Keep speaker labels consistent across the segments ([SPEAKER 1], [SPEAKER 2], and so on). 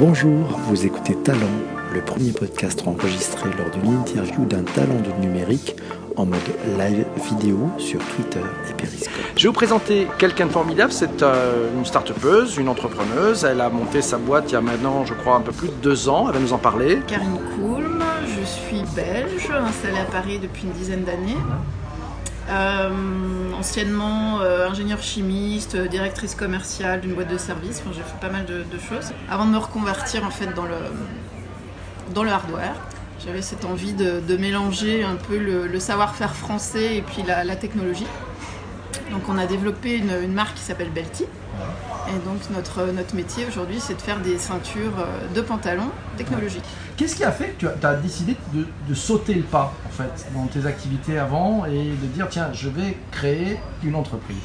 [SPEAKER 1] Bonjour, vous écoutez Talent, le premier podcast enregistré lors d'une interview d'un talent du numérique en mode live vidéo sur Twitter et Periscope.
[SPEAKER 2] Je vais vous présenter quelqu'un de formidable, c'est euh, une start-upeuse, une entrepreneuse. Elle a monté sa boîte il y a maintenant, je crois, un peu plus de deux ans. Elle va nous en parler.
[SPEAKER 3] Karine Koulm, je suis belge, installée à Paris depuis une dizaine d'années. Euh, anciennement euh, ingénieure chimiste, euh, directrice commerciale d'une boîte de services. Enfin, j'ai fait pas mal de, choses avant de me reconvertir en fait dans le, hardware. J'avais cette envie de, mélanger un peu le, savoir-faire français et puis la technologie. Donc on a développé une, une marque qui s'appelle Belty. Et donc notre, notre métier aujourd'hui c'est de faire des ceintures euh, de pantalons technologiques.
[SPEAKER 4] Qu'est-ce qui a fait que tu as décidé de, de sauter le pas en fait dans tes activités avant et de dire tiens je vais créer une entreprise?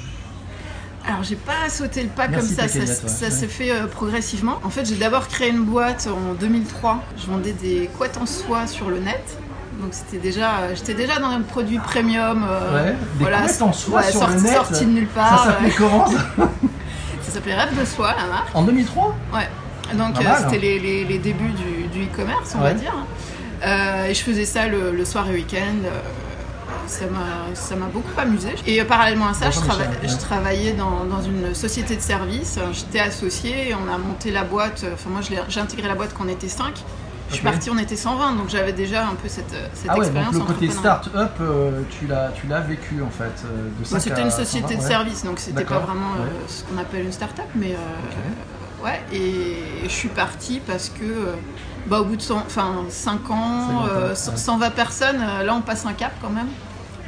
[SPEAKER 3] Alors j'ai pas sauté le pas
[SPEAKER 4] Merci,
[SPEAKER 3] comme ça, ça,
[SPEAKER 4] Ouais.
[SPEAKER 3] s'est fait euh, progressivement. En fait j'ai d'abord créé une boîte en 2003. Je vendais des couettes en soie sur le net. Donc c'était déjà, j'étais déjà dans un produit premium. euh,
[SPEAKER 4] Ouais, des couettes en soie
[SPEAKER 3] ouais,
[SPEAKER 4] sur
[SPEAKER 3] sorti,
[SPEAKER 4] le net.
[SPEAKER 3] sorti de nulle
[SPEAKER 4] Ça
[SPEAKER 3] part.
[SPEAKER 4] s'appelait
[SPEAKER 3] ouais.
[SPEAKER 4] comment ça
[SPEAKER 3] Ça s'appelait Rêve de soie la marque.
[SPEAKER 4] En 2003
[SPEAKER 3] Ouais. Donc euh, c'était
[SPEAKER 4] hein.
[SPEAKER 3] les, les- les débuts du, du e-commerce, on
[SPEAKER 4] Ouais.
[SPEAKER 3] va dire. Euh, et je faisais ça le, le soir et week-end. euh, ça m'a ça beaucoup amusé. Et parallèlement à ça, je,
[SPEAKER 4] Bonjour,
[SPEAKER 3] trava-
[SPEAKER 4] Michel.
[SPEAKER 3] je
[SPEAKER 4] Ouais.
[SPEAKER 3] travaillais dans, dans une société de service. J'étais associée et on a monté la boîte. Enfin, moi, j'ai intégré la boîte quand on était 5. Je suis partie, on était 120, donc j'avais déjà un peu cette, cette
[SPEAKER 4] Ah ouais, donc
[SPEAKER 3] expérience.
[SPEAKER 4] le côté start-up, euh, tu l'as vécu en fait. euh,
[SPEAKER 3] C'était une
[SPEAKER 4] 120,
[SPEAKER 3] société de
[SPEAKER 4] ouais.
[SPEAKER 3] service, donc c'était pas vraiment euh, ce qu'on appelle une start-up, mais euh, ouais. Et je suis partie parce que, euh, bah, au bout de 100, enfin, 5 ans,
[SPEAKER 4] C'est
[SPEAKER 3] euh,
[SPEAKER 4] longtemps,
[SPEAKER 3] 100
[SPEAKER 4] ouais.
[SPEAKER 3] 120 personnes, euh, là on passe un cap quand même.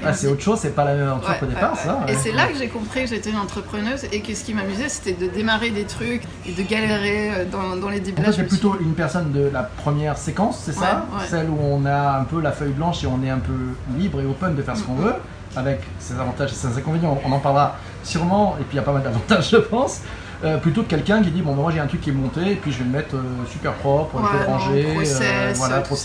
[SPEAKER 4] Ah c'est autre chose, c'est pas la même entreprise
[SPEAKER 3] Ouais,
[SPEAKER 4] au départ
[SPEAKER 3] ouais,
[SPEAKER 4] ça.
[SPEAKER 3] ouais. Et c'est là que j'ai compris que j'étais une entrepreneuse et que ce qui m'amusait c'était de démarrer des trucs et de galérer euh, dans, dans les débuts. Je me suis-
[SPEAKER 4] plutôt une personne de la première séquence, c'est ça. Celle où on a un peu la feuille blanche et on est un peu libre et open de faire ce qu'on
[SPEAKER 3] Mhm.
[SPEAKER 4] veut, avec ses avantages et ses inconvénients. On en parlera sûrement, et puis il y a pas mal d'avantages, je pense. Euh, plutôt que quelqu'un qui dit bon ben, moi j'ai un truc qui est monté et puis je vais le mettre euh, super propre, je
[SPEAKER 3] Ouais, non,
[SPEAKER 4] ranger,
[SPEAKER 3] process,
[SPEAKER 4] euh, voilà
[SPEAKER 3] trop.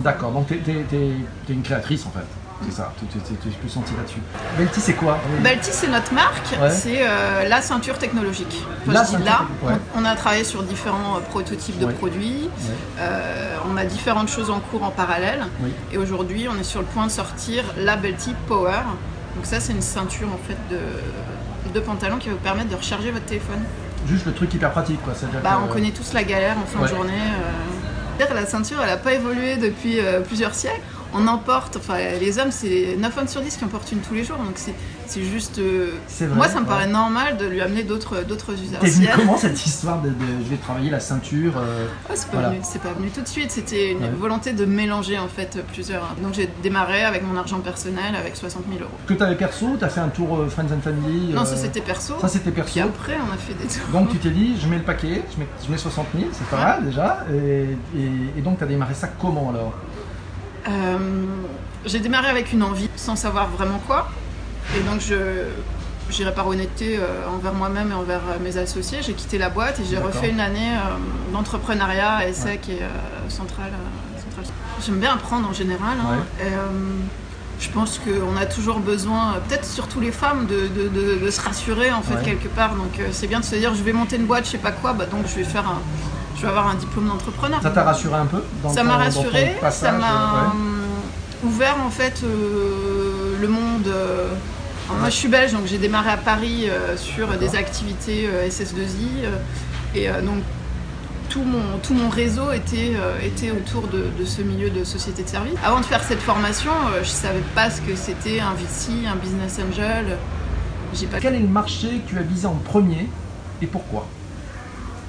[SPEAKER 4] D'accord, donc t'es es, une créatrice en fait, c'est ça, tu tu- tu- tu es plus senti là-dessus. Belty c'est quoi
[SPEAKER 3] Balti, c'est notre marque,
[SPEAKER 4] Ouais.
[SPEAKER 3] c'est euh, la ceinture technologique. Enfin,
[SPEAKER 4] La
[SPEAKER 3] je dis
[SPEAKER 4] ceinture
[SPEAKER 3] là,
[SPEAKER 4] ouais.
[SPEAKER 3] on, on a travaillé sur différents euh, prototypes de
[SPEAKER 4] Ouais.
[SPEAKER 3] produits,
[SPEAKER 4] Ouais.
[SPEAKER 3] Euh, on a différentes choses en cours en parallèle,
[SPEAKER 4] Oui.
[SPEAKER 3] et aujourd'hui on est sur le point de sortir la Belty Power. Donc ça c'est une ceinture en fait de, de pantalon qui va vous permettre de recharger votre téléphone.
[SPEAKER 4] Juste le truc hyper pratique quoi.
[SPEAKER 3] Bah,
[SPEAKER 4] que-
[SPEAKER 3] on connaît tous la galère en fin
[SPEAKER 4] Ouais.
[SPEAKER 3] de journée. euh. La ceinture, elle n'a pas évolué depuis euh, plusieurs siècles. On en porte, enfin les hommes, c'est 9 hommes sur 10 qui en portent une tous les jours. Donc c'est juste. euh,
[SPEAKER 4] vrai,
[SPEAKER 3] moi, ça me
[SPEAKER 4] ouais.
[SPEAKER 3] paraît normal de lui amener d'autres usages.
[SPEAKER 4] T'es venu comment cette histoire de, de- je vais travailler la ceinture euh,
[SPEAKER 3] Ouais, c'est pas,
[SPEAKER 4] Voilà.
[SPEAKER 3] pas venu tout de suite, c'était une
[SPEAKER 4] Ouais.
[SPEAKER 3] volonté de mélanger en fait plusieurs. Donc j'ai démarré avec mon argent personnel avec 60 000 euros.
[SPEAKER 4] que t'avais perso, t'as fait un tour euh, Friends and Family
[SPEAKER 3] Non,
[SPEAKER 4] euh,
[SPEAKER 3] ça c'était perso.
[SPEAKER 4] ça c'était
[SPEAKER 3] Puis
[SPEAKER 4] perso.
[SPEAKER 3] après, on a fait des tours.
[SPEAKER 4] Donc tu t'es dit, je mets le paquet, je mets, je mets 60 000, c'est pas mal déjà. Et, et- et donc t'as démarré ça comment alors?
[SPEAKER 3] J'ai démarré avec une envie, sans savoir vraiment quoi. Et donc, je j'irai par honnêteté euh, envers moi-même et envers euh, mes associés. J'ai quitté la boîte et j'ai refait une année euh, d'entrepreneuriat à ESSEC et euh, Centrale. euh, Centrale. J'aime bien apprendre en général. hein.
[SPEAKER 4] Ouais.
[SPEAKER 3] Et, euh, je pense qu'on a toujours besoin, euh, peut-être surtout les femmes, de, de- de- de se rassurer en fait
[SPEAKER 4] Ouais.
[SPEAKER 3] quelque part. Donc euh, c'est bien de se dire je vais monter une boîte, je sais pas quoi, bah, donc je vais faire un, je vais avoir un diplôme d'entrepreneur.
[SPEAKER 4] Ça t'a rassuré un peu dans
[SPEAKER 3] Ça m'a
[SPEAKER 4] dans
[SPEAKER 3] rassuré, ça m'a
[SPEAKER 4] euh, ouais.
[SPEAKER 3] hum, ouvert en fait euh, le monde. euh, moi je suis belge donc j'ai démarré à Paris euh, sur des activités euh, SS2I euh, et euh, donc tout mon, tout mon réseau était, euh, était autour de, de ce milieu de société de service. Avant de faire cette formation, euh, je savais pas ce que c'était un VC, un business angel. Pas
[SPEAKER 4] Quel est le marché que tu as visé en premier et pourquoi?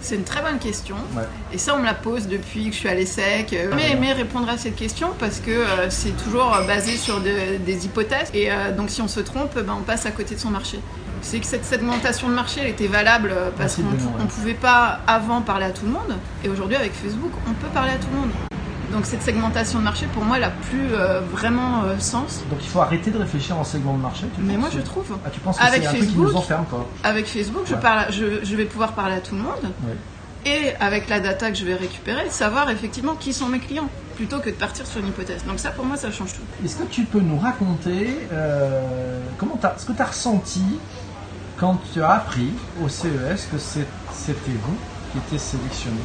[SPEAKER 3] C'est une très bonne question.
[SPEAKER 4] Ouais.
[SPEAKER 3] Et ça, on me la pose depuis que je suis à l'ESSEC. Euh, Mais aimé répondre à cette question parce que euh, c'est toujours euh, basé sur de- des hypothèses. Et euh, donc, si on se trompe, ben, on passe à côté de son marché. C'est que cette segmentation de marché elle était valable parce qu'on ne pouvait pas avant parler à tout le monde. Et aujourd'hui, avec Facebook, on peut parler à tout le monde. Donc, cette segmentation de marché, pour moi, elle a plus euh, vraiment euh, sens.
[SPEAKER 4] Donc il faut arrêter de réfléchir en segment de marché. tu
[SPEAKER 3] Mais moi, je trouve.
[SPEAKER 4] Ah, tu penses que
[SPEAKER 3] Avec
[SPEAKER 4] c'est un truc qui
[SPEAKER 3] Facebook,
[SPEAKER 4] nous enferme quoi
[SPEAKER 3] Avec Facebook, je,
[SPEAKER 4] Ouais.
[SPEAKER 3] parle, je, je vais pouvoir parler à tout le monde.
[SPEAKER 4] Ouais.
[SPEAKER 3] Et avec la data que je vais récupérer, savoir effectivement qui sont mes clients, plutôt que de partir sur une hypothèse. Donc ça, pour moi, ça change tout.
[SPEAKER 4] Est-ce que tu peux nous raconter euh, comment t'as- ce que tu as ressenti quand tu as appris au CES que c'est- c'était vous qui était sélectionné?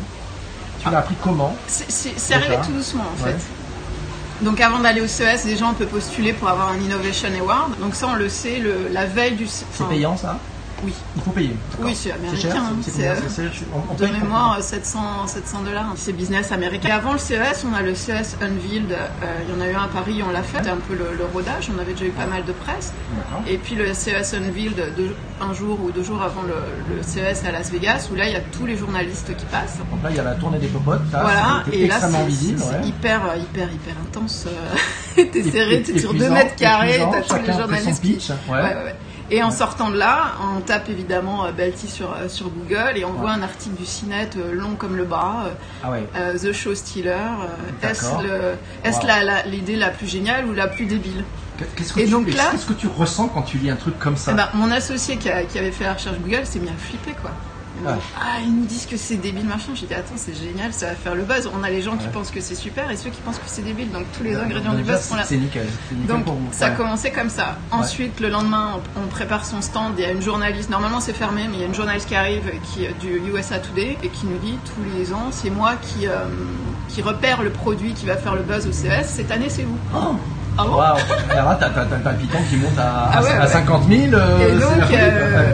[SPEAKER 4] Tu l'as appris comment
[SPEAKER 3] C'est- C'est c'est arrivé tout doucement en
[SPEAKER 4] Ouais.
[SPEAKER 3] fait. Donc avant d'aller au CES, déjà on peut postuler pour avoir un Innovation Award. Donc ça on le sait le- la veille du...
[SPEAKER 4] C'est
[SPEAKER 3] enfin,
[SPEAKER 4] payant ça
[SPEAKER 3] Oui.
[SPEAKER 4] Il faut payer.
[SPEAKER 3] Oui, c'est
[SPEAKER 4] cher,
[SPEAKER 3] américain. hein,
[SPEAKER 4] c'est on- on
[SPEAKER 3] De mémoire, 700 700 dollars. C'est business américain. Avant le CES, on a le CES Unveiled. euh, Il y en a eu un à Paris, on l'a fait. C'était un peu le, le rodage. On avait déjà eu pas mal de presse. Et puis le CES Unveiled, un jour ou deux jours avant le, le CES à Las Vegas, où là il y a tous les journalistes qui passent.
[SPEAKER 4] Donc là, il y a la tournée des popotes. là,
[SPEAKER 3] Voilà, et là c'est
[SPEAKER 4] ouais.
[SPEAKER 3] hyper, hyper, hyper intense. T'es
[SPEAKER 4] Et-
[SPEAKER 3] serré,
[SPEAKER 4] et-
[SPEAKER 3] t'es sur
[SPEAKER 4] épuisant,
[SPEAKER 3] 2 mètres carrés, t'as tous les journalistes qui.
[SPEAKER 4] pitch. Ouais,
[SPEAKER 3] ouais, ouais. Et en sortant de là, on tape évidemment euh, Belty sur, euh, sur Google et on
[SPEAKER 4] Ouais.
[SPEAKER 3] voit un article du CNET euh, long comme le bras,
[SPEAKER 4] Ah ouais.
[SPEAKER 3] euh, The Show Stealer. Est-ce
[SPEAKER 4] Wow.
[SPEAKER 3] la- l'idée la, plus géniale ou la plus débile?
[SPEAKER 4] Qu'est-ce que,
[SPEAKER 3] Et
[SPEAKER 4] tu,
[SPEAKER 3] donc là-
[SPEAKER 4] qu'est-ce que tu ressens quand tu lis un truc comme ça?
[SPEAKER 3] Eh ben, Mon associé qui, a- qui avait fait la recherche Google s'est mis à flipper quoi.
[SPEAKER 4] Ouais.
[SPEAKER 3] Ah, ils nous disent que c'est débile machin. J'ai dit attends, c'est génial, ça va faire le buzz. On a les gens qui pensent que c'est super et ceux qui pensent que c'est débile. Donc tous les
[SPEAKER 4] Euh,
[SPEAKER 3] ingrédients
[SPEAKER 4] donc
[SPEAKER 3] du buzz sont là.
[SPEAKER 4] C'est nickel. C'est nickel
[SPEAKER 3] Donc
[SPEAKER 4] pour vous.
[SPEAKER 3] ça a
[SPEAKER 4] Ouais.
[SPEAKER 3] commencé comme ça. Ensuite, le lendemain, on, prépare son stand. Il y a une journaliste. Normalement, c'est fermé, mais il y a une journaliste qui arrive qui du USA Today et qui nous dit tous les ans, c'est moi qui euh, qui repère le produit qui va faire le buzz au CES. Cette année, c'est vous.
[SPEAKER 4] Oh
[SPEAKER 3] Ah bon
[SPEAKER 4] là, t'as, le palpitant qui monte à,
[SPEAKER 3] Ah ouais,
[SPEAKER 4] à
[SPEAKER 3] ouais.
[SPEAKER 4] 50 000. euh,
[SPEAKER 3] Et donc, euh,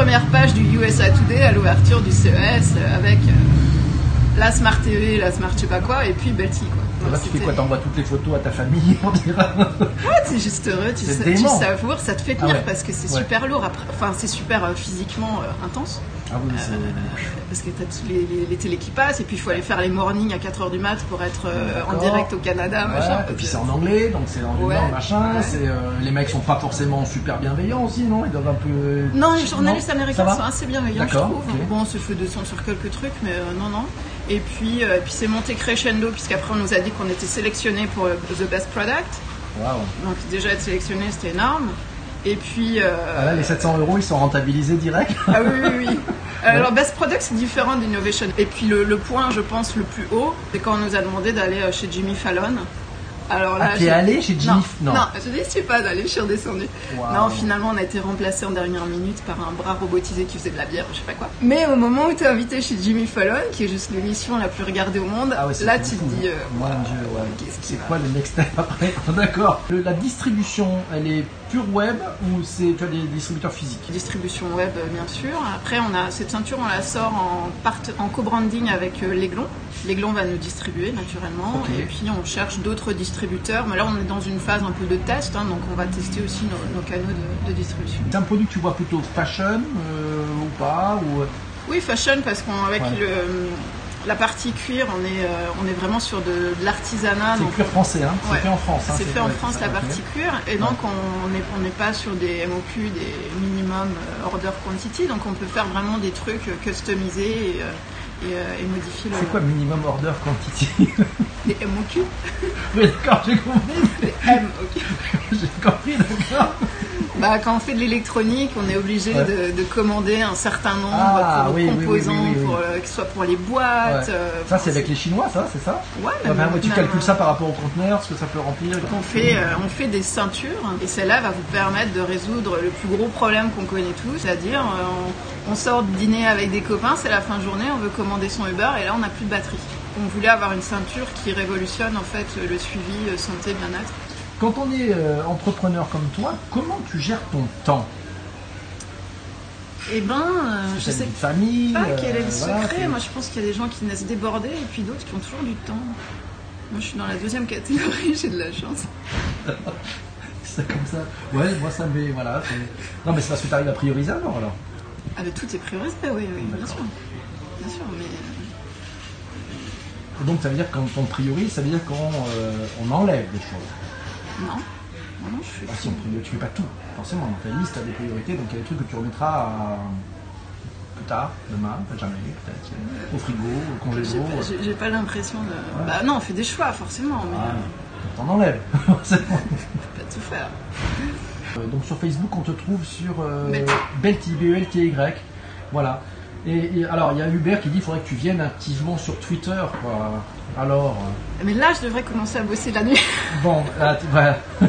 [SPEAKER 3] Première page du USA Today, à l'ouverture du CES, avec euh, la Smart TV, la Smart je sais pas quoi, et puis quoi.
[SPEAKER 4] Là, tu fais quoi T'envoies toutes les photos à ta famille pour dire.
[SPEAKER 3] Ouais, t'es juste heureux, tu, sa- tu savoures, ça te fait tenir
[SPEAKER 4] Ah ouais.
[SPEAKER 3] parce que c'est
[SPEAKER 4] Ouais.
[SPEAKER 3] super lourd. Après, enfin, c'est super euh, physiquement euh, intense
[SPEAKER 4] Ah oui, c'est.
[SPEAKER 3] parce que t'as tous les, les, les télés qui passent et puis il faut aller faire les mornings à 4h du mat pour être euh, en direct au Canada,
[SPEAKER 4] Ouais,
[SPEAKER 3] machin.
[SPEAKER 4] et puis c'est en anglais, donc c'est en
[SPEAKER 3] Ouais.
[SPEAKER 4] langue, machin.
[SPEAKER 3] Ouais.
[SPEAKER 4] Euh, les mecs sont pas forcément super bienveillants aussi, non? Ils doivent un peu.
[SPEAKER 3] Non, les journalistes
[SPEAKER 4] Non
[SPEAKER 3] américains sont assez bienveillants, je trouve. Bon, on se fait descendre sur quelques trucs, mais euh, non, non. Et puis, euh, puis c'est monté crescendo, puisqu'après on nous a dit qu'on était sélectionné pour euh, The Best Product.
[SPEAKER 4] Waouh.
[SPEAKER 3] Donc déjà être sélectionné, c'était énorme. Et puis... euh,
[SPEAKER 4] Ah là, les 700 euros, ils sont rentabilisés direct.
[SPEAKER 3] Ah oui, oui, oui. Alors, Best Product, c'est différent d'Innovation. Et puis, le, le point, je pense, le plus haut, c'est quand on nous a demandé d'aller chez Jimmy Fallon. Alors là,
[SPEAKER 4] Ah, t'es
[SPEAKER 3] j'ai-
[SPEAKER 4] allé chez Jimmy
[SPEAKER 3] non,
[SPEAKER 4] Non.
[SPEAKER 3] non, je n'y suis pas allée, je suis redescendue.
[SPEAKER 4] Waouh.
[SPEAKER 3] Non, finalement, on a été remplacé en dernière minute par un bras robotisé qui faisait de la bière, je sais pas quoi. Mais au moment où tu es invité chez Jimmy Fallon, qui est juste l'émission la plus regardée au monde,
[SPEAKER 4] Ah ouais,
[SPEAKER 3] là, tu te dis. euh,
[SPEAKER 4] Mon dieu, ouais.
[SPEAKER 3] qu'est-ce qui
[SPEAKER 4] C'est quoi le next step après D'accord. Le- La distribution, elle est pure web ou c'est tu as des distributeurs physiques?
[SPEAKER 3] Distribution web, euh, bien sûr. Après, on a cette ceinture, on la sort en, part- en co-branding avec euh, l'Aiglon. L'Aiglon va nous distribuer naturellement. Et puis, on cherche d'autres distributeurs. Mais là, on est dans une phase un peu de test, hein, donc on va tester aussi nos, nos canaux de, de distribution.
[SPEAKER 4] C'est un produit que tu vois plutôt fashion euh, ou pas ou...
[SPEAKER 3] Oui, fashion, parce qu'avec
[SPEAKER 4] Ouais.
[SPEAKER 3] le la partie cuir, on est, euh, on est vraiment sur de, de l'artisanat.
[SPEAKER 4] C'est cuir français, hein
[SPEAKER 3] Ouais.
[SPEAKER 4] C'est fait en France. hein,
[SPEAKER 3] C'est fait en France la partie cuir et donc on n'est on pas sur des MOQ, des minimum euh, order quantity, donc on peut faire vraiment des trucs euh, customisés et, euh, et, euh, et modifier le,
[SPEAKER 4] C'est quoi minimum order quantity
[SPEAKER 3] des MOQ,
[SPEAKER 4] Oui, d'accord, j'ai compris.
[SPEAKER 3] des MOQ.
[SPEAKER 4] J'ai compris, d'accord.
[SPEAKER 3] Bah, quand on fait de l'électronique, on est obligé
[SPEAKER 4] Ouais.
[SPEAKER 3] de, de commander un certain nombre
[SPEAKER 4] Ah,
[SPEAKER 3] pour
[SPEAKER 4] oui,
[SPEAKER 3] composants,
[SPEAKER 4] oui, oui, oui.
[SPEAKER 3] pour, euh, que ce soit pour les boîtes.
[SPEAKER 4] Ouais.
[SPEAKER 3] euh,
[SPEAKER 4] Ça, c'est avec les Chinois, ça, c'est ça
[SPEAKER 3] Ouais, même-
[SPEAKER 4] Tu
[SPEAKER 3] même,
[SPEAKER 4] calcules
[SPEAKER 3] euh,
[SPEAKER 4] ça par rapport au conteneur, ce que ça peut remplir.
[SPEAKER 3] On fait, euh, on fait des ceintures et celle-là va vous permettre de résoudre le plus gros problème qu'on connaît tous, c'est-à-dire on, on sort de dîner avec des copains, c'est la fin de journée, on veut commander son Uber et là on n'a plus de batterie. On voulait avoir une ceinture qui révolutionne en fait le suivi euh, santé bien-être.
[SPEAKER 4] Quand on est euh, entrepreneur comme toi, comment tu gères ton temps?
[SPEAKER 3] Eh ben, euh, je sais
[SPEAKER 4] famille.
[SPEAKER 3] pas quel est
[SPEAKER 4] euh,
[SPEAKER 3] le
[SPEAKER 4] voilà,
[SPEAKER 3] secret. Moi je pense qu'il y a des gens qui naissent débordés et puis d'autres qui ont toujours du temps. Moi je suis dans la deuxième catégorie, j'ai de la chance.
[SPEAKER 4] C'est comme ça. Ouais, moi ça me. Voilà. Non, mais c'est parce que tu arrives à prioriser alors. alors.
[SPEAKER 3] Ah mais tout est priorisé, oui, oui, bien sûr. Bien sûr, mais...
[SPEAKER 4] Donc ça veut dire quand on priorise, ça veut dire qu'on euh, on enlève des choses.
[SPEAKER 3] Non, non, non, je suis.
[SPEAKER 4] Ah, si on priorise, tu fais pas tout. Forcément, dans ta liste, tu as des priorités, donc il y a des trucs que tu remettras à- plus tard, demain, jamais, peut-être, au frigo, au
[SPEAKER 3] J'ai
[SPEAKER 4] congélo.
[SPEAKER 3] pas- J'ai j'ai pas l'impression de. Bah non, on fait des choix forcément, mais
[SPEAKER 4] Ah,
[SPEAKER 3] euh,
[SPEAKER 4] t'en enlèves. forcément.
[SPEAKER 3] pas tout faire.
[SPEAKER 4] Euh, donc sur Facebook, on te trouve sur euh,
[SPEAKER 3] Belty.
[SPEAKER 4] Belty, B-E-L-T-Y. Voilà. Et, et alors, il y a Hubert qui dit qu'il faudrait que tu viennes activement sur Twitter. Quoi. Alors, euh,
[SPEAKER 3] Mais là, je devrais commencer à bosser la nuit.
[SPEAKER 4] bon, là, tu- ouais.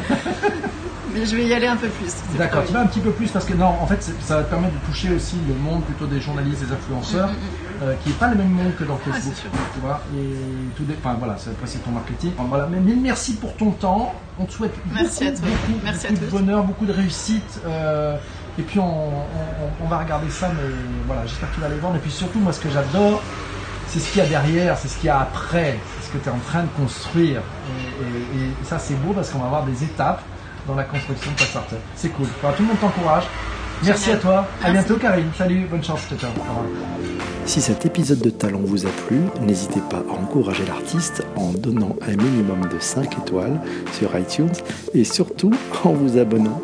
[SPEAKER 3] mais je vais y aller un peu plus.
[SPEAKER 4] D'accord, tu vas un petit peu plus parce que non, en fait, ça va te permettre de toucher aussi le monde plutôt des journalistes, des influenceurs, mm, mm, mm. Euh, qui n'est pas le même monde que dans ah, Facebook. tu vois, et tout des... enfin, voilà, après c'est ton marketing. voilà, mais merci pour ton temps. On te souhaite
[SPEAKER 3] merci
[SPEAKER 4] beaucoup, beaucoup, merci beaucoup de bonheur, beaucoup de réussite. Euh, et puis on, on, va regarder ça, mais voilà, j'espère que tu vas les vendre. Et puis surtout, moi, ce que j'adore, c'est ce qu'il y a derrière, c'est ce qu'il y a après, c'est ce que tu es en train de construire. Et, ça, c'est beau parce qu'on va avoir des étapes dans la construction de ta startup. C'est cool. tout le monde t'encourage. Merci à toi. À bientôt, Karine. Salut, bonne chance. Ciao,
[SPEAKER 1] Si cet épisode de Talent vous a plu, n'hésitez pas à encourager l'artiste en donnant un minimum de 5 étoiles sur iTunes et surtout en vous abonnant